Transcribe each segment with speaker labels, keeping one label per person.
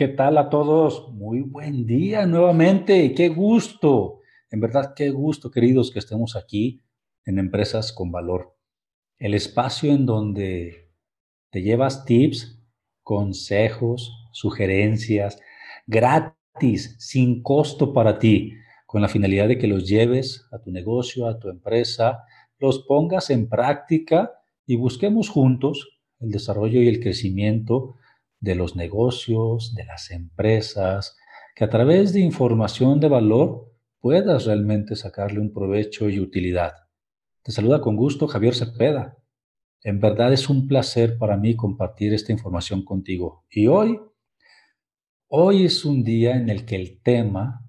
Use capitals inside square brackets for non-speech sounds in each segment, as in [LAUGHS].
Speaker 1: ¿Qué tal a todos? Muy buen día nuevamente. Qué gusto. En verdad, qué gusto, queridos, que estemos aquí en Empresas con Valor. El espacio en donde te llevas tips, consejos, sugerencias, gratis, sin costo para ti, con la finalidad de que los lleves a tu negocio, a tu empresa, los pongas en práctica y busquemos juntos el desarrollo y el crecimiento de los negocios, de las empresas, que a través de información de valor puedas realmente sacarle un provecho y utilidad. Te saluda con gusto Javier Cepeda. En verdad es un placer para mí compartir esta información contigo. Y hoy, hoy es un día en el que el tema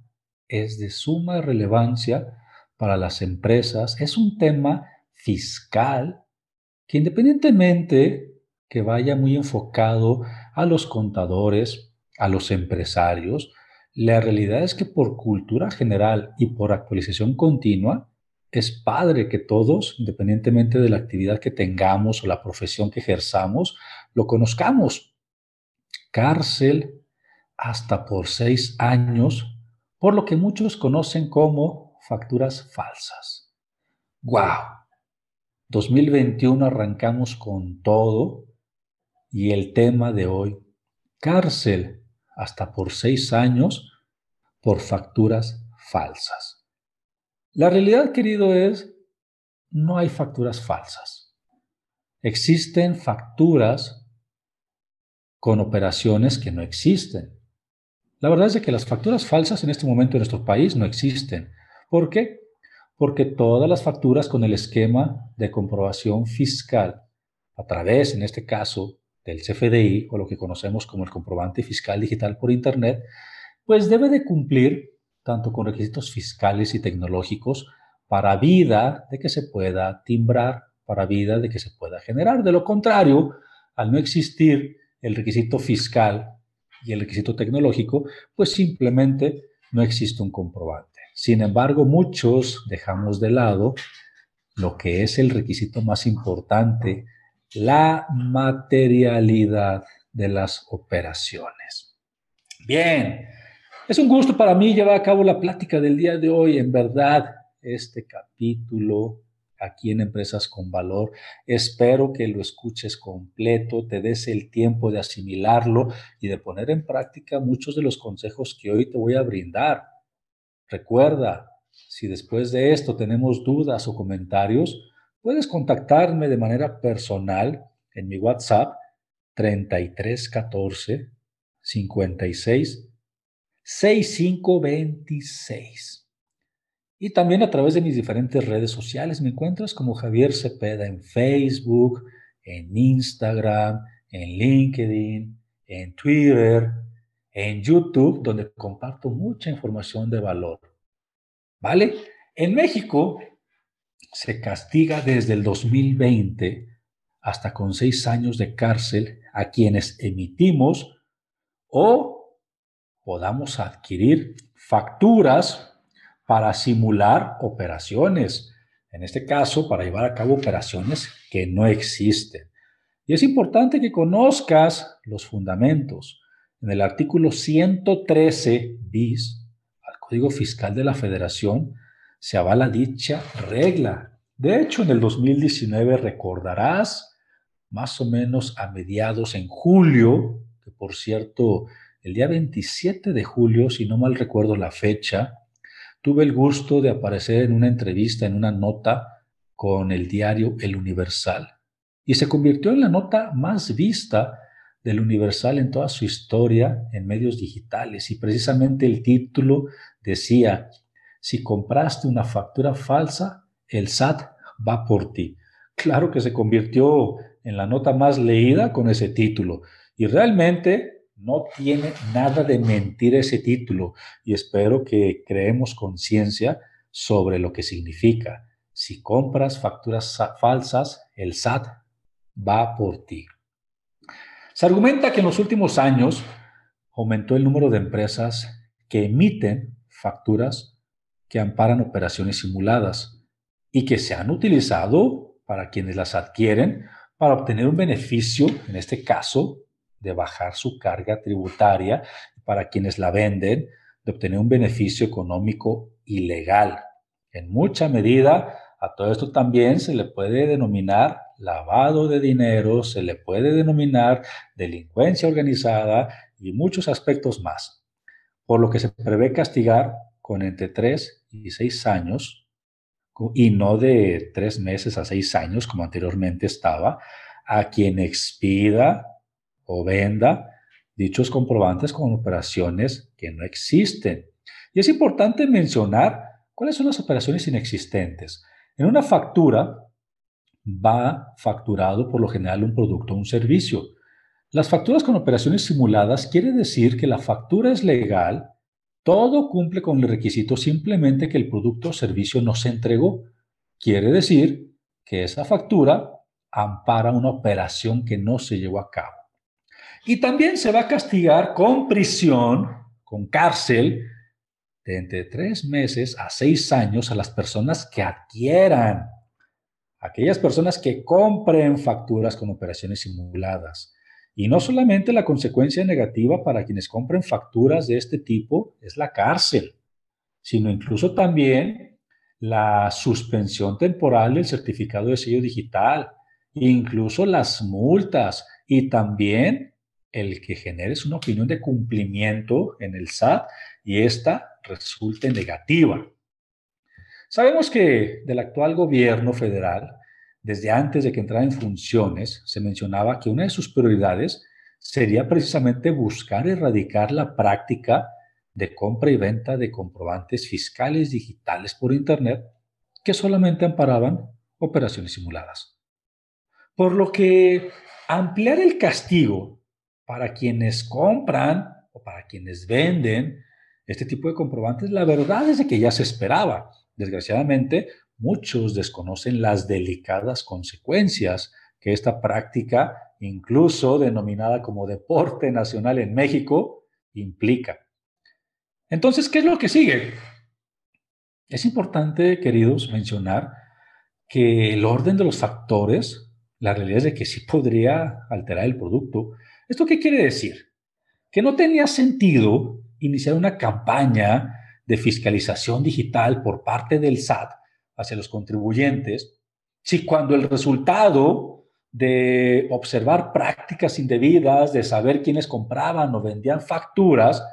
Speaker 1: es de suma relevancia para las empresas. Es un tema fiscal que independientemente que vaya muy enfocado a los contadores, a los empresarios, la realidad es que por cultura general y por actualización continua, es padre que todos, independientemente de la actividad que tengamos o la profesión que ejerzamos, lo conozcamos. Cárcel hasta por seis años, por lo que muchos conocen como facturas falsas. ¡Wow! 2021 arrancamos con todo y el tema de hoy, cárcel hasta por seis años por facturas falsas. La realidad, querido, es, no hay facturas falsas. Existen facturas con operaciones que no existen. La verdad es que las facturas falsas en este momento en nuestro país no existen. ¿Por qué? Porque todas las facturas con el esquema de comprobación fiscal, a través, en este caso, del CFDI o lo que conocemos como el comprobante fiscal digital por Internet, pues debe de cumplir tanto con requisitos fiscales y tecnológicos para vida de que se pueda timbrar, para vida de que se pueda generar. De lo contrario, al no existir el requisito fiscal y el requisito tecnológico, pues simplemente no existe un comprobante. Sin embargo, muchos dejamos de lado lo que es el requisito más importante la materialidad de las operaciones. Bien, es un gusto para mí llevar a cabo la plática del día de hoy. En verdad, este capítulo aquí en Empresas con Valor, espero que lo escuches completo, te des el tiempo de asimilarlo y de poner en práctica muchos de los consejos que hoy te voy a brindar. Recuerda, si después de esto tenemos dudas o comentarios, Puedes contactarme de manera personal en mi WhatsApp 3314 56 6526. Y también a través de mis diferentes redes sociales me encuentras como Javier Cepeda en Facebook, en Instagram, en LinkedIn, en Twitter, en YouTube, donde comparto mucha información de valor. ¿Vale? En México se castiga desde el 2020 hasta con seis años de cárcel a quienes emitimos o podamos adquirir facturas para simular operaciones. En este caso, para llevar a cabo operaciones que no existen. Y es importante que conozcas los fundamentos. En el artículo 113 bis al Código Fiscal de la Federación se avala dicha regla. De hecho, en el 2019 recordarás, más o menos a mediados en julio, que por cierto, el día 27 de julio, si no mal recuerdo la fecha, tuve el gusto de aparecer en una entrevista, en una nota con el diario El Universal. Y se convirtió en la nota más vista del Universal en toda su historia en medios digitales. Y precisamente el título decía, si compraste una factura falsa, el SAT va por ti. Claro que se convirtió en la nota más leída con ese título. Y realmente no tiene nada de mentir ese título. Y espero que creemos conciencia sobre lo que significa. Si compras facturas falsas, el SAT va por ti. Se argumenta que en los últimos años aumentó el número de empresas que emiten facturas que amparan operaciones simuladas y que se han utilizado para quienes las adquieren para obtener un beneficio, en este caso, de bajar su carga tributaria, para quienes la venden, de obtener un beneficio económico ilegal. En mucha medida, a todo esto también se le puede denominar lavado de dinero, se le puede denominar delincuencia organizada y muchos aspectos más, por lo que se prevé castigar con entre 3 y 6 años, y no de 3 meses a 6 años como anteriormente estaba, a quien expida o venda dichos comprobantes con operaciones que no existen. Y es importante mencionar cuáles son las operaciones inexistentes. En una factura va facturado por lo general un producto o un servicio. Las facturas con operaciones simuladas quiere decir que la factura es legal, todo cumple con el requisito simplemente que el producto o servicio no se entregó. Quiere decir que esa factura ampara una operación que no se llevó a cabo. Y también se va a castigar con prisión, con cárcel, de entre tres meses a seis años a las personas que adquieran, aquellas personas que compren facturas con operaciones simuladas. Y no solamente la consecuencia negativa para quienes compren facturas de este tipo es la cárcel, sino incluso también la suspensión temporal del certificado de sello digital, incluso las multas y también el que generes una opinión de cumplimiento en el SAT y esta resulte negativa. Sabemos que del actual gobierno federal, desde antes de que entrara en funciones, se mencionaba que una de sus prioridades sería precisamente buscar erradicar la práctica de compra y venta de comprobantes fiscales digitales por Internet que solamente amparaban operaciones simuladas. Por lo que ampliar el castigo para quienes compran o para quienes venden este tipo de comprobantes, la verdad es que ya se esperaba. Desgraciadamente, muchos desconocen las delicadas consecuencias que esta práctica, incluso denominada como deporte nacional en México, implica. Entonces, ¿qué es lo que sigue? Es importante, queridos, mencionar que el orden de los factores, la realidad es de que sí podría alterar el producto. ¿Esto qué quiere decir? Que no tenía sentido iniciar una campaña de fiscalización digital por parte del SAT hacia los contribuyentes, si cuando el resultado de observar prácticas indebidas, de saber quiénes compraban o vendían facturas,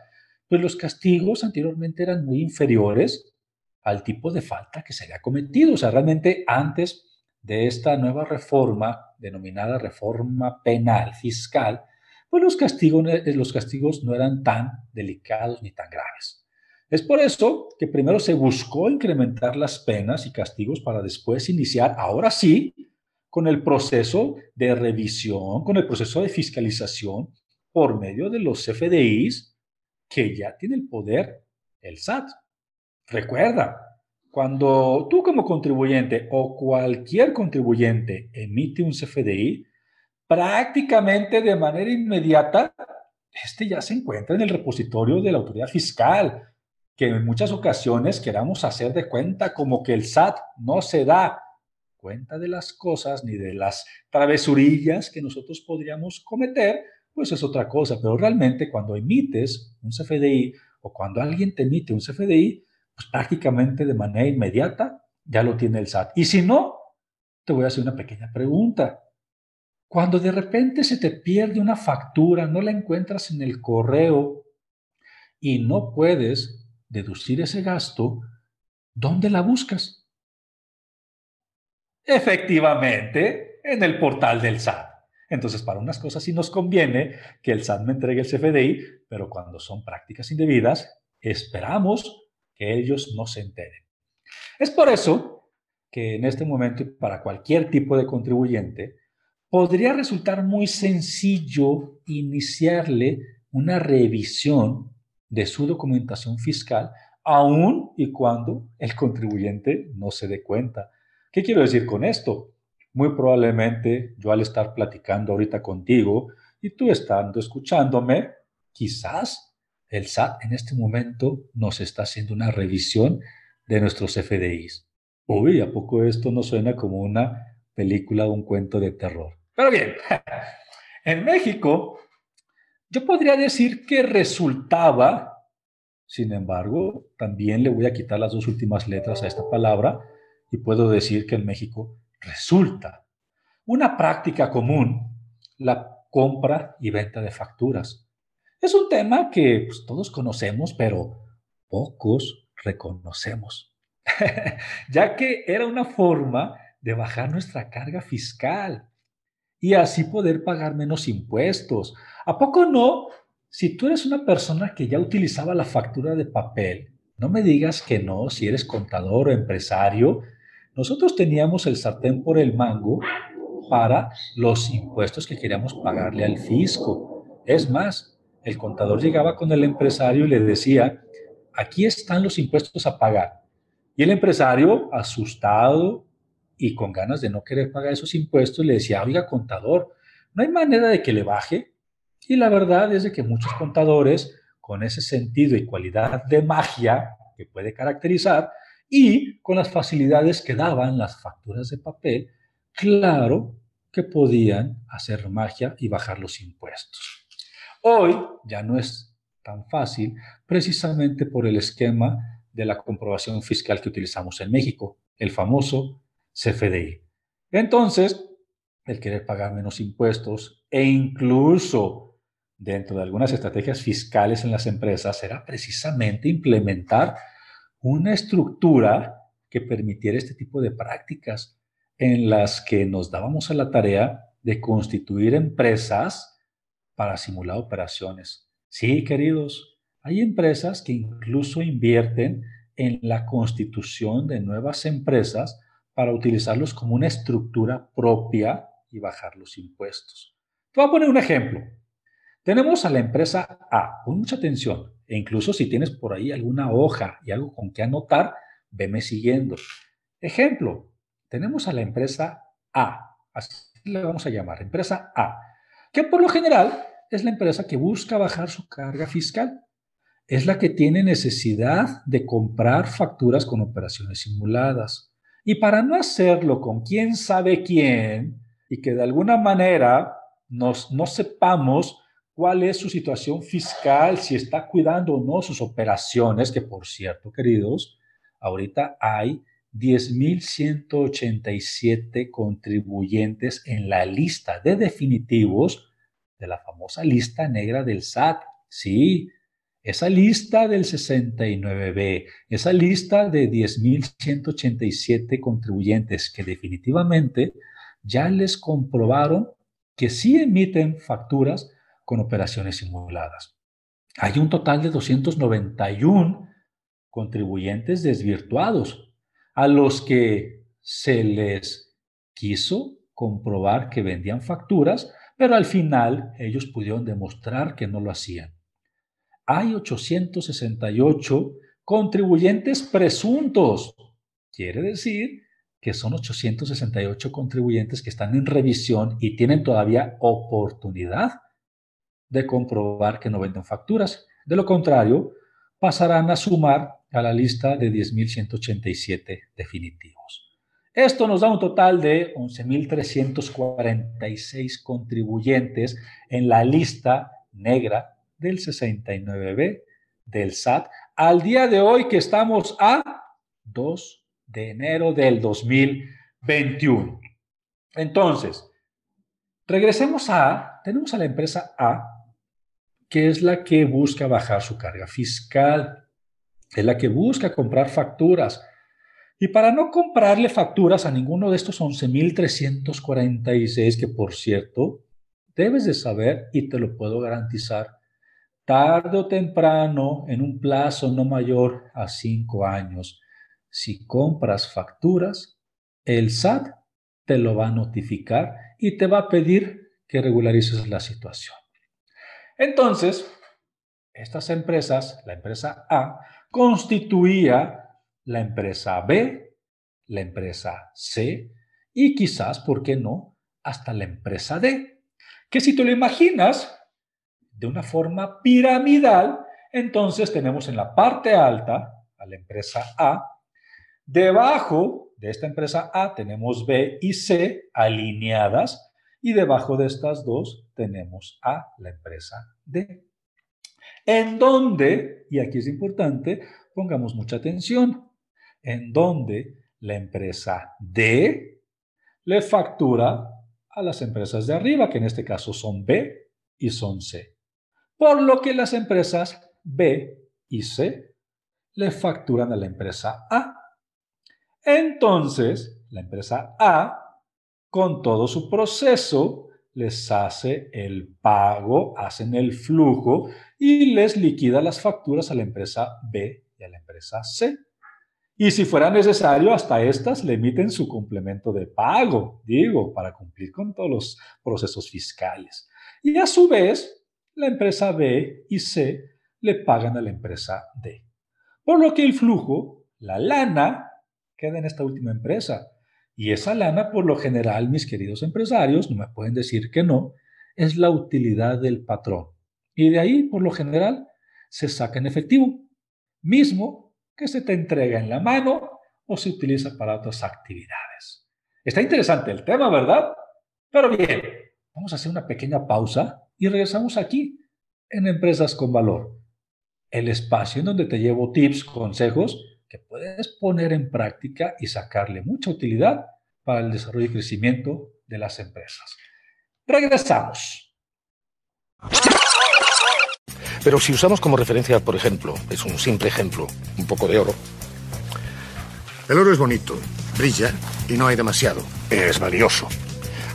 Speaker 1: pues los castigos anteriormente eran muy inferiores al tipo de falta que se había cometido. O sea, realmente antes de esta nueva reforma, denominada reforma penal fiscal, pues los castigos, los castigos no eran tan delicados ni tan graves. Es por eso que primero se buscó incrementar las penas y castigos para después iniciar, ahora sí, con el proceso de revisión, con el proceso de fiscalización por medio de los FDIs que ya tiene el poder el SAT. Recuerda, cuando tú como contribuyente o cualquier contribuyente emite un CFDI, prácticamente de manera inmediata, este ya se encuentra en el repositorio de la autoridad fiscal, que en muchas ocasiones queramos hacer de cuenta como que el SAT no se da cuenta de las cosas ni de las travesurillas que nosotros podríamos cometer, pues es otra cosa. Pero realmente cuando emites un CFDI o cuando alguien te emite un CFDI, pues prácticamente de manera inmediata ya lo tiene el SAT. Y si no, te voy a hacer una pequeña pregunta. Cuando de repente se te pierde una factura, no la encuentras en el correo y no puedes deducir ese gasto, ¿dónde la buscas? Efectivamente, en el portal del SAT. Entonces, para unas cosas sí nos conviene que el SAT me entregue el CFDI, pero cuando son prácticas indebidas, esperamos que ellos no se enteren. Es por eso que en este momento, para cualquier tipo de contribuyente, podría resultar muy sencillo iniciarle una revisión de su documentación fiscal, aun y cuando el contribuyente no se dé cuenta. ¿Qué quiero decir con esto? Muy probablemente yo al estar platicando ahorita contigo y tú estando escuchándome, quizás el SAT en este momento nos está haciendo una revisión de nuestros FDIs. Uy, ¿a poco esto no suena como una película o un cuento de terror? Pero bien, [LAUGHS] en México yo podría decir que resultaba, sin embargo, también le voy a quitar las dos últimas letras a esta palabra y puedo decir que en México resulta una práctica común la compra y venta de facturas. Es un tema que pues, todos conocemos, pero pocos reconocemos, [LAUGHS] ya que era una forma de bajar nuestra carga fiscal y así poder pagar menos impuestos. ¿A poco no? Si tú eres una persona que ya utilizaba la factura de papel, no me digas que no, si eres contador o empresario, nosotros teníamos el sartén por el mango para los impuestos que queríamos pagarle al fisco. Es más, el contador llegaba con el empresario y le decía, aquí están los impuestos a pagar. Y el empresario, asustado y con ganas de no querer pagar esos impuestos, le decía, oiga, contador, no hay manera de que le baje. Y la verdad es de que muchos contadores, con ese sentido y cualidad de magia que puede caracterizar, y con las facilidades que daban las facturas de papel, claro que podían hacer magia y bajar los impuestos. Hoy ya no es tan fácil precisamente por el esquema de la comprobación fiscal que utilizamos en México, el famoso CFDI. Entonces, el querer pagar menos impuestos e incluso dentro de algunas estrategias fiscales en las empresas será precisamente implementar una estructura que permitiera este tipo de prácticas en las que nos dábamos a la tarea de constituir empresas para simular operaciones. Sí, queridos, hay empresas que incluso invierten en la constitución de nuevas empresas para utilizarlos como una estructura propia y bajar los impuestos. Te voy a poner un ejemplo. Tenemos a la empresa A, con mucha atención, e incluso si tienes por ahí alguna hoja y algo con que anotar, veme siguiendo. Ejemplo, tenemos a la empresa A, así le vamos a llamar, empresa A, que por lo general es la empresa que busca bajar su carga fiscal. Es la que tiene necesidad de comprar facturas con operaciones simuladas. Y para no hacerlo con quién sabe quién y que de alguna manera nos, no sepamos cuál es su situación fiscal, si está cuidando o no sus operaciones, que por cierto, queridos, ahorita hay 10.187 contribuyentes en la lista de definitivos de la famosa lista negra del SAT. Sí, esa lista del 69B, esa lista de 10.187 contribuyentes que definitivamente ya les comprobaron que sí emiten facturas con operaciones simuladas. Hay un total de 291 contribuyentes desvirtuados a los que se les quiso comprobar que vendían facturas, pero al final ellos pudieron demostrar que no lo hacían. Hay 868 contribuyentes presuntos. Quiere decir que son 868 contribuyentes que están en revisión y tienen todavía oportunidad de comprobar que no venden facturas. De lo contrario, pasarán a sumar a la lista de 10.187 definitivos. Esto nos da un total de 11.346 contribuyentes en la lista negra del 69B del SAT al día de hoy que estamos a 2 de enero del 2021. Entonces, Regresemos a, tenemos a la empresa A, que es la que busca bajar su carga fiscal, es la que busca comprar facturas. Y para no comprarle facturas a ninguno de estos 11.346, que por cierto, debes de saber y te lo puedo garantizar, tarde o temprano, en un plazo no mayor a cinco años, si compras facturas, el SAT te lo va a notificar y te va a pedir que regularices la situación. Entonces, estas empresas, la empresa A, constituía la empresa B, la empresa C y quizás, ¿por qué no?, hasta la empresa D. Que si te lo imaginas de una forma piramidal, entonces tenemos en la parte alta a la empresa A, debajo de esta empresa A tenemos B y C alineadas y debajo de estas dos tenemos a la empresa D. En donde, y aquí es importante, pongamos mucha atención, en donde la empresa D le factura a las empresas de arriba, que en este caso son B y son C. Por lo que las empresas B y C le facturan a la empresa A. Entonces, la empresa A, con todo su proceso, les hace el pago, hacen el flujo y les liquida las facturas a la empresa B y a la empresa C. Y si fuera necesario, hasta estas le emiten su complemento de pago, digo, para cumplir con todos los procesos fiscales. Y a su vez, la empresa B y C le pagan a la empresa D. Por lo que el flujo, la lana, queda en esta última empresa. Y esa lana, por lo general, mis queridos empresarios, no me pueden decir que no, es la utilidad del patrón. Y de ahí, por lo general, se saca en efectivo, mismo que se te entrega en la mano o se utiliza para otras actividades. Está interesante el tema, ¿verdad? Pero bien, vamos a hacer una pequeña pausa y regresamos aquí en Empresas con Valor, el espacio en donde te llevo tips, consejos que puedes poner en práctica y sacarle mucha utilidad para el desarrollo y crecimiento de las empresas. Regresamos.
Speaker 2: Pero si usamos como referencia, por ejemplo, es un simple ejemplo, un poco de oro. El oro es bonito, brilla y no hay demasiado. Es valioso.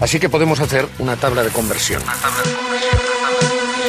Speaker 2: Así que podemos hacer una tabla de conversión.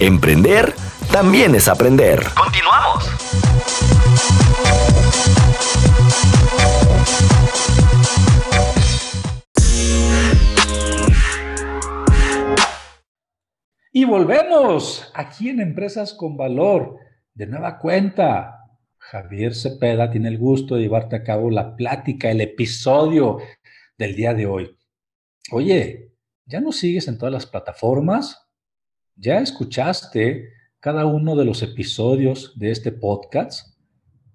Speaker 3: Emprender también es aprender. Continuamos.
Speaker 1: Y volvemos aquí en Empresas con Valor. De nueva cuenta, Javier Cepeda tiene el gusto de llevarte a cabo la plática, el episodio del día de hoy. Oye, ¿ya nos sigues en todas las plataformas? ¿Ya escuchaste cada uno de los episodios de este podcast?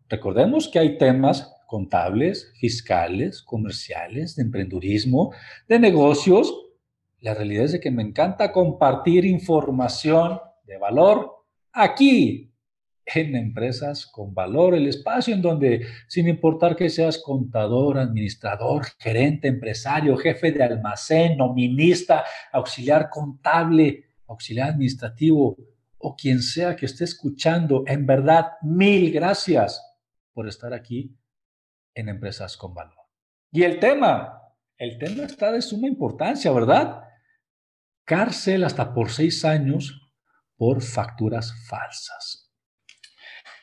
Speaker 1: Recordemos que hay temas contables, fiscales, comerciales, de emprendurismo, de negocios. La realidad es de que me encanta compartir información de valor aquí en empresas con valor, el espacio en donde, sin importar que seas contador, administrador, gerente, empresario, jefe de almacén, nominista, auxiliar contable, auxiliar administrativo o quien sea que esté escuchando, en verdad, mil gracias por estar aquí en Empresas con Valor. Y el tema, el tema está de suma importancia, ¿verdad? Cárcel hasta por seis años por facturas falsas.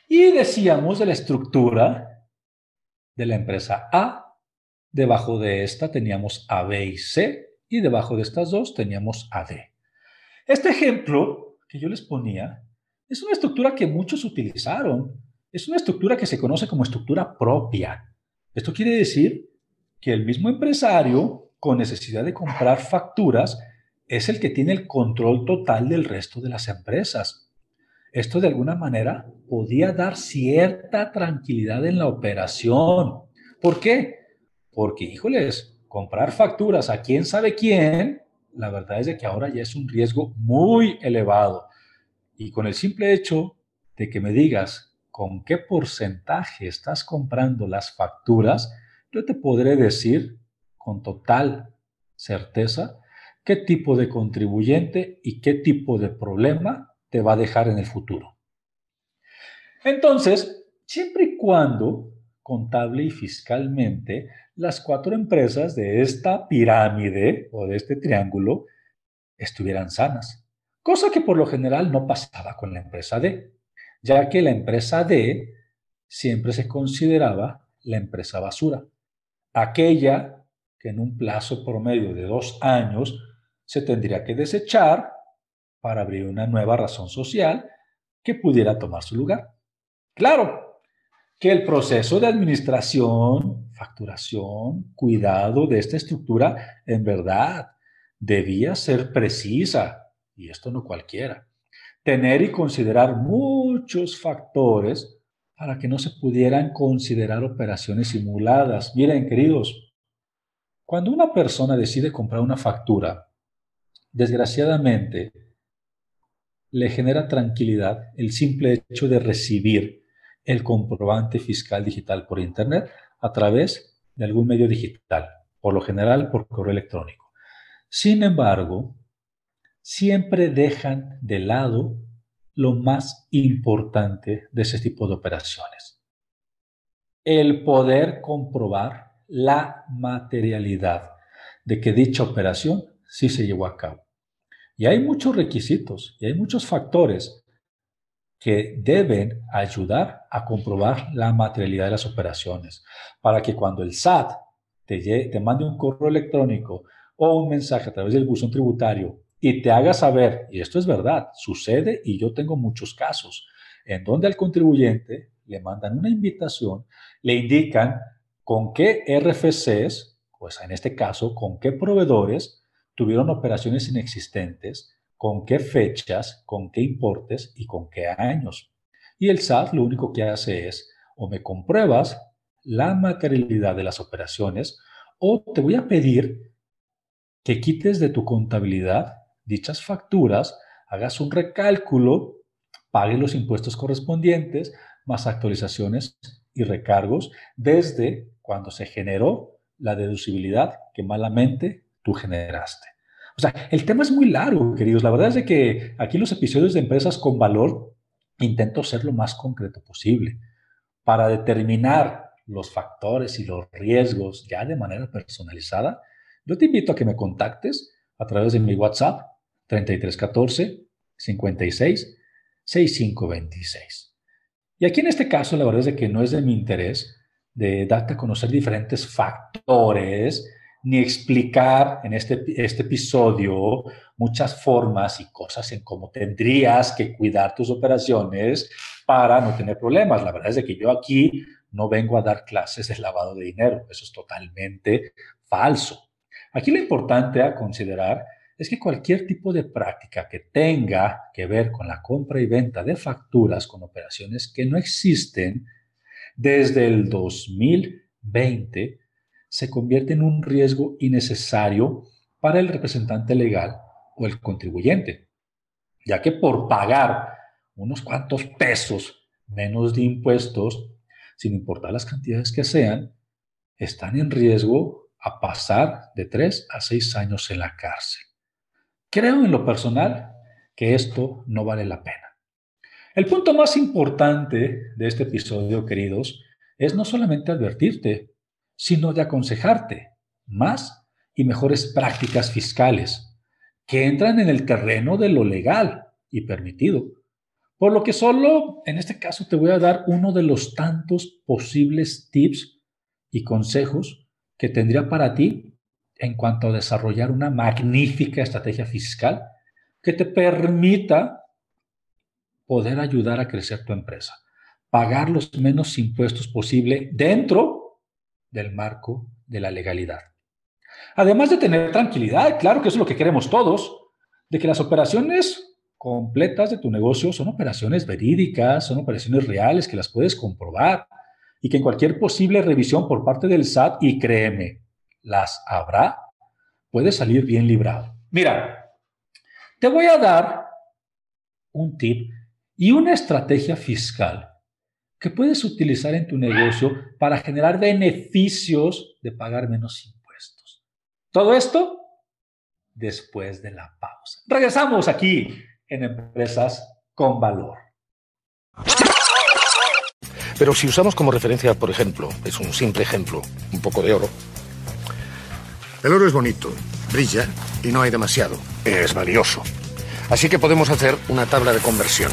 Speaker 1: Y decíamos de la estructura de la empresa A, debajo de esta teníamos A, B y C, y debajo de estas dos teníamos A, D. Este ejemplo que yo les ponía es una estructura que muchos utilizaron. Es una estructura que se conoce como estructura propia. Esto quiere decir que el mismo empresario, con necesidad de comprar facturas, es el que tiene el control total del resto de las empresas. Esto de alguna manera podía dar cierta tranquilidad en la operación. ¿Por qué? Porque, híjoles, comprar facturas a quién sabe quién, la verdad es de que ahora ya es un riesgo muy elevado. Y con el simple hecho de que me digas con qué porcentaje estás comprando las facturas, yo te podré decir con total certeza qué tipo de contribuyente y qué tipo de problema te va a dejar en el futuro. Entonces, siempre y cuando contable y fiscalmente las cuatro empresas de esta pirámide o de este triángulo estuvieran sanas, cosa que por lo general no pasaba con la empresa D, ya que la empresa D siempre se consideraba la empresa basura, aquella que en un plazo promedio de dos años se tendría que desechar para abrir una nueva razón social que pudiera tomar su lugar. Claro que el proceso de administración, facturación, cuidado de esta estructura, en verdad, debía ser precisa, y esto no cualquiera. Tener y considerar muchos factores para que no se pudieran considerar operaciones simuladas. Miren, queridos, cuando una persona decide comprar una factura, Desgraciadamente, le genera tranquilidad el simple hecho de recibir el comprobante fiscal digital por Internet a través de algún medio digital, por lo general por correo electrónico. Sin embargo, siempre dejan de lado lo más importante de ese tipo de operaciones. El poder comprobar la materialidad de que dicha operación sí se llevó a cabo. Y hay muchos requisitos y hay muchos factores que deben ayudar a comprobar la materialidad de las operaciones para que cuando el SAT te, te mande un correo electrónico o un mensaje a través del buzón tributario y te haga saber, y esto es verdad, sucede y yo tengo muchos casos, en donde al contribuyente le mandan una invitación, le indican con qué RFCs, pues en este caso, con qué proveedores tuvieron operaciones inexistentes, con qué fechas, con qué importes y con qué años. Y el SAT lo único que hace es, o me compruebas la materialidad de las operaciones, o te voy a pedir que quites de tu contabilidad dichas facturas, hagas un recálculo, pagues los impuestos correspondientes, más actualizaciones y recargos desde cuando se generó la deducibilidad que malamente tú generaste. O sea, el tema es muy largo, queridos. La verdad es de que aquí los episodios de empresas con valor intento ser lo más concreto posible para determinar los factores y los riesgos ya de manera personalizada. Yo te invito a que me contactes a través de mi WhatsApp 3314 56 6526. Y aquí en este caso, la verdad es de que no es de mi interés de darte a conocer diferentes factores ni explicar en este, este episodio muchas formas y cosas en cómo tendrías que cuidar tus operaciones para no tener problemas. La verdad es que yo aquí no vengo a dar clases de lavado de dinero. Eso es totalmente falso. Aquí lo importante a considerar es que cualquier tipo de práctica que tenga que ver con la compra y venta de facturas con operaciones que no existen desde el 2020 se convierte en un riesgo innecesario para el representante legal o el contribuyente, ya que por pagar unos cuantos pesos menos de impuestos, sin importar las cantidades que sean, están en riesgo a pasar de tres a seis años en la cárcel. Creo en lo personal que esto no vale la pena. El punto más importante de este episodio, queridos, es no solamente advertirte sino de aconsejarte más y mejores prácticas fiscales que entran en el terreno de lo legal y permitido. Por lo que solo en este caso te voy a dar uno de los tantos posibles tips y consejos que tendría para ti en cuanto a desarrollar una magnífica estrategia fiscal que te permita poder ayudar a crecer tu empresa, pagar los menos impuestos posible dentro del marco de la legalidad. Además de tener tranquilidad, claro que eso es lo que queremos todos, de que las operaciones completas de tu negocio son operaciones verídicas, son operaciones reales que las puedes comprobar y que en cualquier posible revisión por parte del SAT, y créeme, las habrá, puedes salir bien librado. Mira, te voy a dar un tip y una estrategia fiscal que puedes utilizar en tu negocio para generar beneficios de pagar menos impuestos. Todo esto después de la pausa. Regresamos aquí en Empresas con Valor.
Speaker 2: Pero si usamos como referencia, por ejemplo, es un simple ejemplo, un poco de oro. El oro es bonito, brilla y no hay demasiado. Es valioso. Así que podemos hacer una tabla de conversión.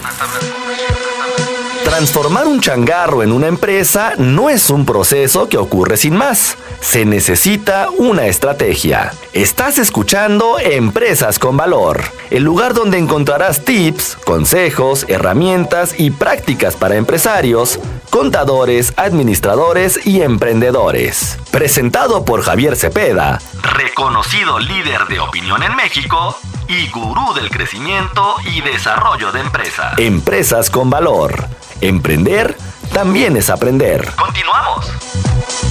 Speaker 3: Transformar un changarro en una empresa no es un proceso que ocurre sin más. Se necesita una estrategia. Estás escuchando Empresas con Valor, el lugar donde encontrarás tips, consejos, herramientas y prácticas para empresarios, contadores, administradores y emprendedores. Presentado por Javier Cepeda, reconocido líder de opinión en México y gurú del crecimiento y desarrollo de empresas. Empresas con Valor Emprender también es aprender. Continuamos.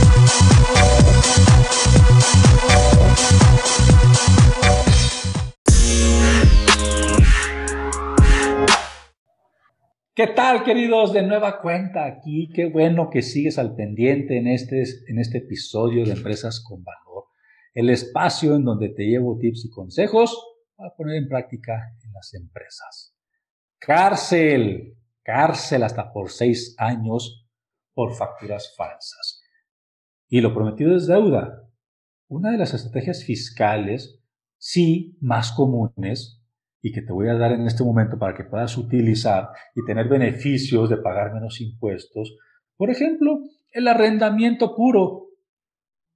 Speaker 1: ¿Qué tal, queridos? De nueva cuenta aquí. Qué bueno que sigues al pendiente en este, en este episodio de Empresas con Valor. El espacio en donde te llevo tips y consejos para poner en práctica en las empresas. Cárcel cárcel hasta por seis años por facturas falsas. Y lo prometido es deuda. Una de las estrategias fiscales, sí, más comunes, y que te voy a dar en este momento para que puedas utilizar y tener beneficios de pagar menos impuestos. Por ejemplo, el arrendamiento puro,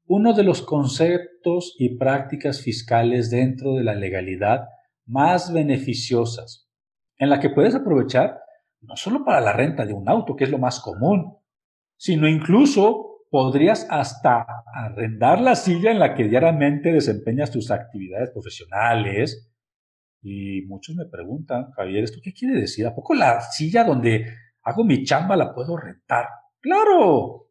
Speaker 1: uno de los conceptos y prácticas fiscales dentro de la legalidad más beneficiosas, en la que puedes aprovechar no solo para la renta de un auto, que es lo más común, sino incluso podrías hasta arrendar la silla en la que diariamente desempeñas tus actividades profesionales. Y muchos me preguntan, Javier, ¿esto qué quiere decir? ¿A poco la silla donde hago mi chamba la puedo rentar? Claro.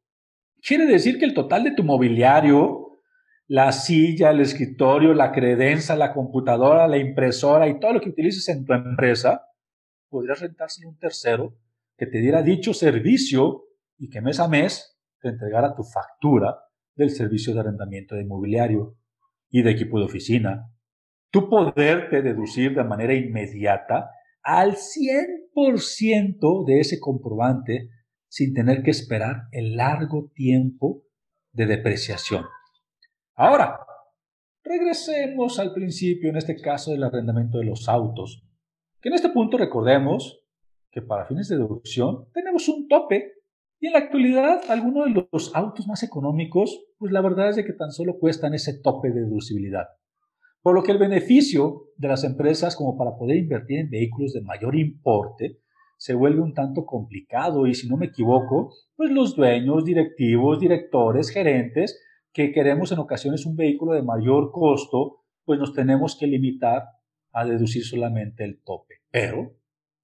Speaker 1: Quiere decir que el total de tu mobiliario, la silla, el escritorio, la credencia, la computadora, la impresora y todo lo que utilices en tu empresa, podrías rentárselo a un tercero que te diera dicho servicio y que mes a mes te entregara tu factura del servicio de arrendamiento de inmobiliario y de equipo de oficina. Tú poderte deducir de manera inmediata al 100% de ese comprobante sin tener que esperar el largo tiempo de depreciación. Ahora, regresemos al principio, en este caso del arrendamiento de los autos. Que en este punto recordemos que para fines de deducción tenemos un tope y en la actualidad algunos de los autos más económicos, pues la verdad es de que tan solo cuestan ese tope de deducibilidad. Por lo que el beneficio de las empresas como para poder invertir en vehículos de mayor importe se vuelve un tanto complicado y si no me equivoco, pues los dueños, directivos, directores, gerentes que queremos en ocasiones un vehículo de mayor costo, pues nos tenemos que limitar a deducir solamente el tope. Pero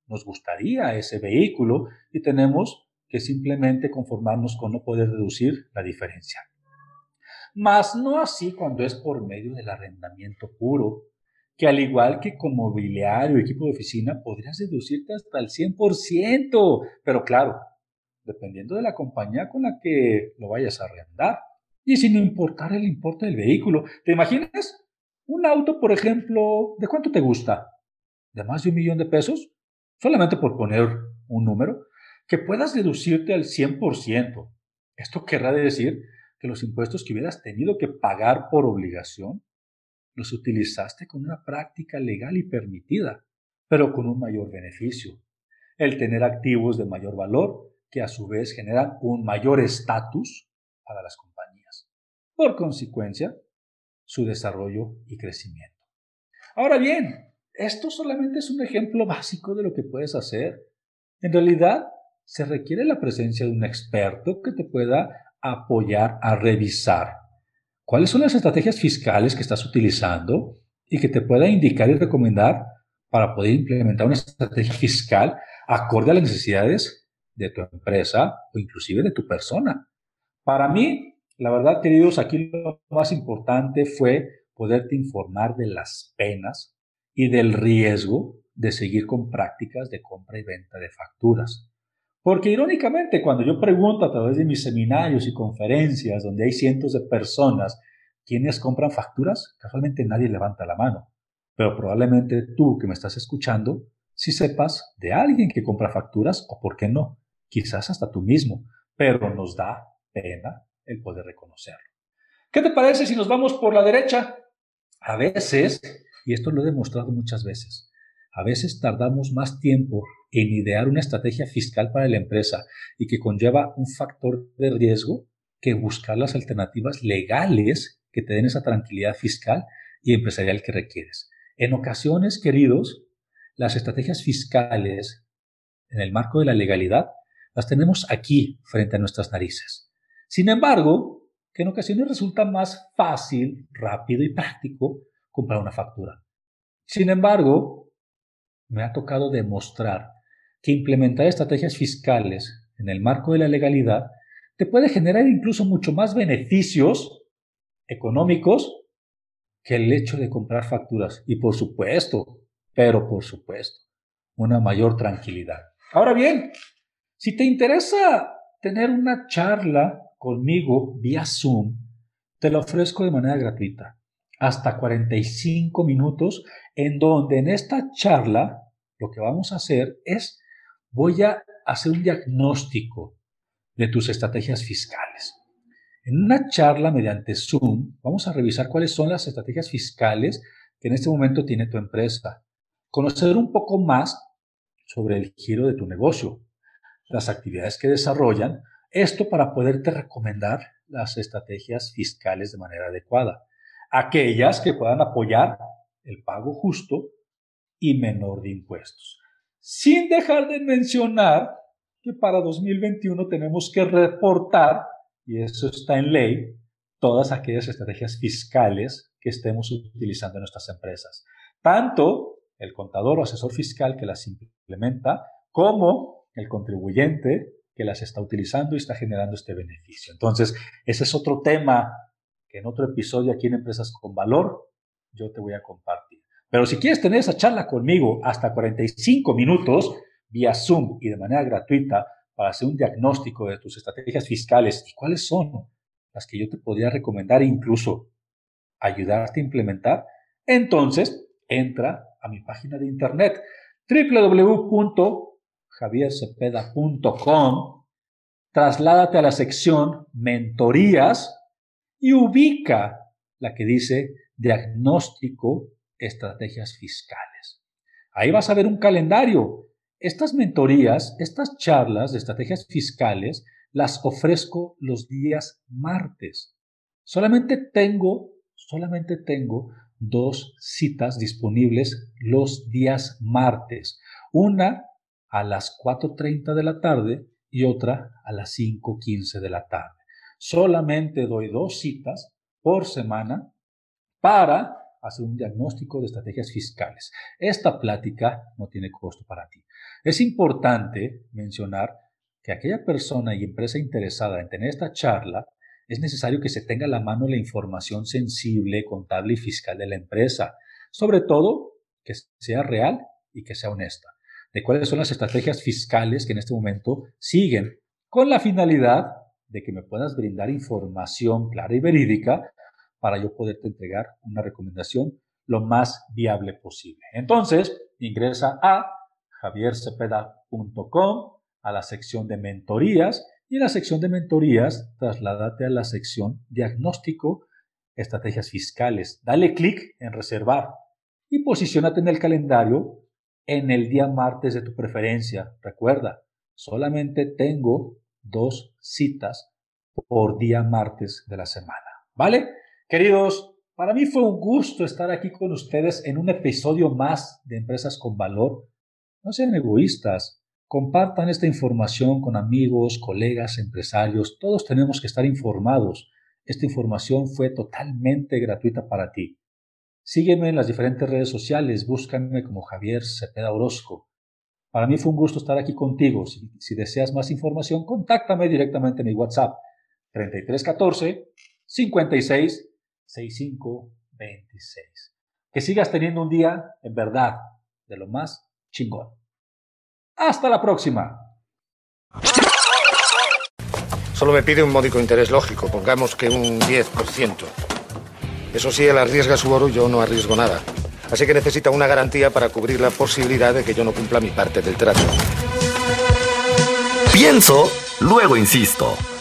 Speaker 1: nos gustaría ese vehículo y tenemos que simplemente conformarnos con no poder deducir la diferencia. Mas no así cuando es por medio del arrendamiento puro, que al igual que con mobiliario, equipo de oficina, podrías deducirte hasta el 100%, pero claro, dependiendo de la compañía con la que lo vayas a arrendar y sin importar el importe del vehículo. ¿Te imaginas? Un auto, por ejemplo, ¿de cuánto te gusta? ¿De más de un millón de pesos? Solamente por poner un número, que puedas deducirte al 100%. Esto querrá decir los impuestos que hubieras tenido que pagar por obligación, los utilizaste con una práctica legal y permitida, pero con un mayor beneficio. El tener activos de mayor valor que a su vez generan un mayor estatus para las compañías. Por consecuencia, su desarrollo y crecimiento. Ahora bien, esto solamente es un ejemplo básico de lo que puedes hacer. En realidad, se requiere la presencia de un experto que te pueda apoyar a revisar cuáles son las estrategias fiscales que estás utilizando y que te pueda indicar y recomendar para poder implementar una estrategia fiscal acorde a las necesidades de tu empresa o inclusive de tu persona. Para mí, la verdad, queridos, aquí lo más importante fue poderte informar de las penas y del riesgo de seguir con prácticas de compra y venta de facturas. Porque irónicamente, cuando yo pregunto a través de mis seminarios y conferencias, donde hay cientos de personas quienes compran facturas, casualmente nadie levanta la mano. Pero probablemente tú que me estás escuchando, si sepas de alguien que compra facturas o por qué no, quizás hasta tú mismo, pero nos da pena el poder reconocerlo. ¿Qué te parece si nos vamos por la derecha? A veces, y esto lo he demostrado muchas veces, a veces tardamos más tiempo en idear una estrategia fiscal para la empresa y que conlleva un factor de riesgo que buscar las alternativas legales que te den esa tranquilidad fiscal y empresarial que requieres. En ocasiones, queridos, las estrategias fiscales en el marco de la legalidad las tenemos aquí frente a nuestras narices. Sin embargo, que en ocasiones resulta más fácil, rápido y práctico comprar una factura. Sin embargo, me ha tocado demostrar que implementar estrategias fiscales en el marco de la legalidad te puede generar incluso mucho más beneficios económicos que el hecho de comprar facturas. Y por supuesto, pero por supuesto, una mayor tranquilidad. Ahora bien, si te interesa tener una charla conmigo vía Zoom, te la ofrezco de manera gratuita, hasta 45 minutos, en donde en esta charla lo que vamos a hacer es, voy a hacer un diagnóstico de tus estrategias fiscales. En una charla mediante Zoom vamos a revisar cuáles son las estrategias fiscales que en este momento tiene tu empresa. Conocer un poco más sobre el giro de tu negocio, las actividades que desarrollan, esto para poderte recomendar las estrategias fiscales de manera adecuada. Aquellas que puedan apoyar el pago justo y menor de impuestos. Sin dejar de mencionar que para 2021 tenemos que reportar y eso está en ley, todas aquellas estrategias fiscales que estemos utilizando en nuestras empresas. Tanto el contador o asesor fiscal que las implementa, como el contribuyente que las está utilizando y está generando este beneficio. Entonces, ese es otro tema que en otro episodio aquí en Empresas con Valor yo te voy a compartir. Pero si quieres tener esa charla conmigo hasta 45 minutos vía Zoom y de manera gratuita, para hacer un diagnóstico de tus estrategias fiscales y cuáles son las que yo te podría recomendar e incluso ayudarte a implementar, entonces entra a mi página de internet www.javiercepeda.com, trasládate a la sección mentorías y ubica la que dice diagnóstico estrategias fiscales. Ahí vas a ver un calendario estas mentorías, estas charlas de estrategias fiscales, las ofrezco los días martes. Solamente tengo, solamente tengo dos citas disponibles los días martes. Una a las 4.30 de la tarde y otra a las 5.15 de la tarde. Solamente doy dos citas por semana para hacer un diagnóstico de estrategias fiscales. Esta plática no tiene costo para ti. Es importante mencionar que aquella persona y empresa interesada en tener esta charla es necesario que se tenga a la mano la información sensible, contable y fiscal de la empresa, sobre todo que sea real y que sea honesta, de cuáles son las estrategias fiscales que en este momento siguen, con la finalidad de que me puedas brindar información clara y verídica para yo poderte entregar una recomendación lo más viable posible. Entonces, ingresa a javiercepeda.com, a la sección de mentorías y en la sección de mentorías trasládate a la sección diagnóstico, estrategias fiscales. Dale clic en reservar y posicionate en el calendario en el día martes de tu preferencia. Recuerda, solamente tengo dos citas por día martes de la semana. ¿Vale? Queridos, para mí fue un gusto estar aquí con ustedes en un episodio más de Empresas con Valor. No sean egoístas, compartan esta información con amigos, colegas, empresarios. Todos tenemos que estar informados. Esta información fue totalmente gratuita para ti. Sígueme en las diferentes redes sociales, búscame como Javier Cepeda Orozco. Para mí fue un gusto estar aquí contigo. Si, deseas más información, contáctame directamente en mi WhatsApp 3314 56 65 26. Que sigas teniendo un día, en verdad, de lo más chingón. Hasta la próxima.
Speaker 2: Solo me pide un módico interés lógico, pongamos que un 10%. Eso sí, él arriesga su oro, yo no arriesgo nada. Así que necesita una garantía para cubrir la posibilidad de que yo no cumpla mi parte del trato.
Speaker 3: Pienso, luego insisto.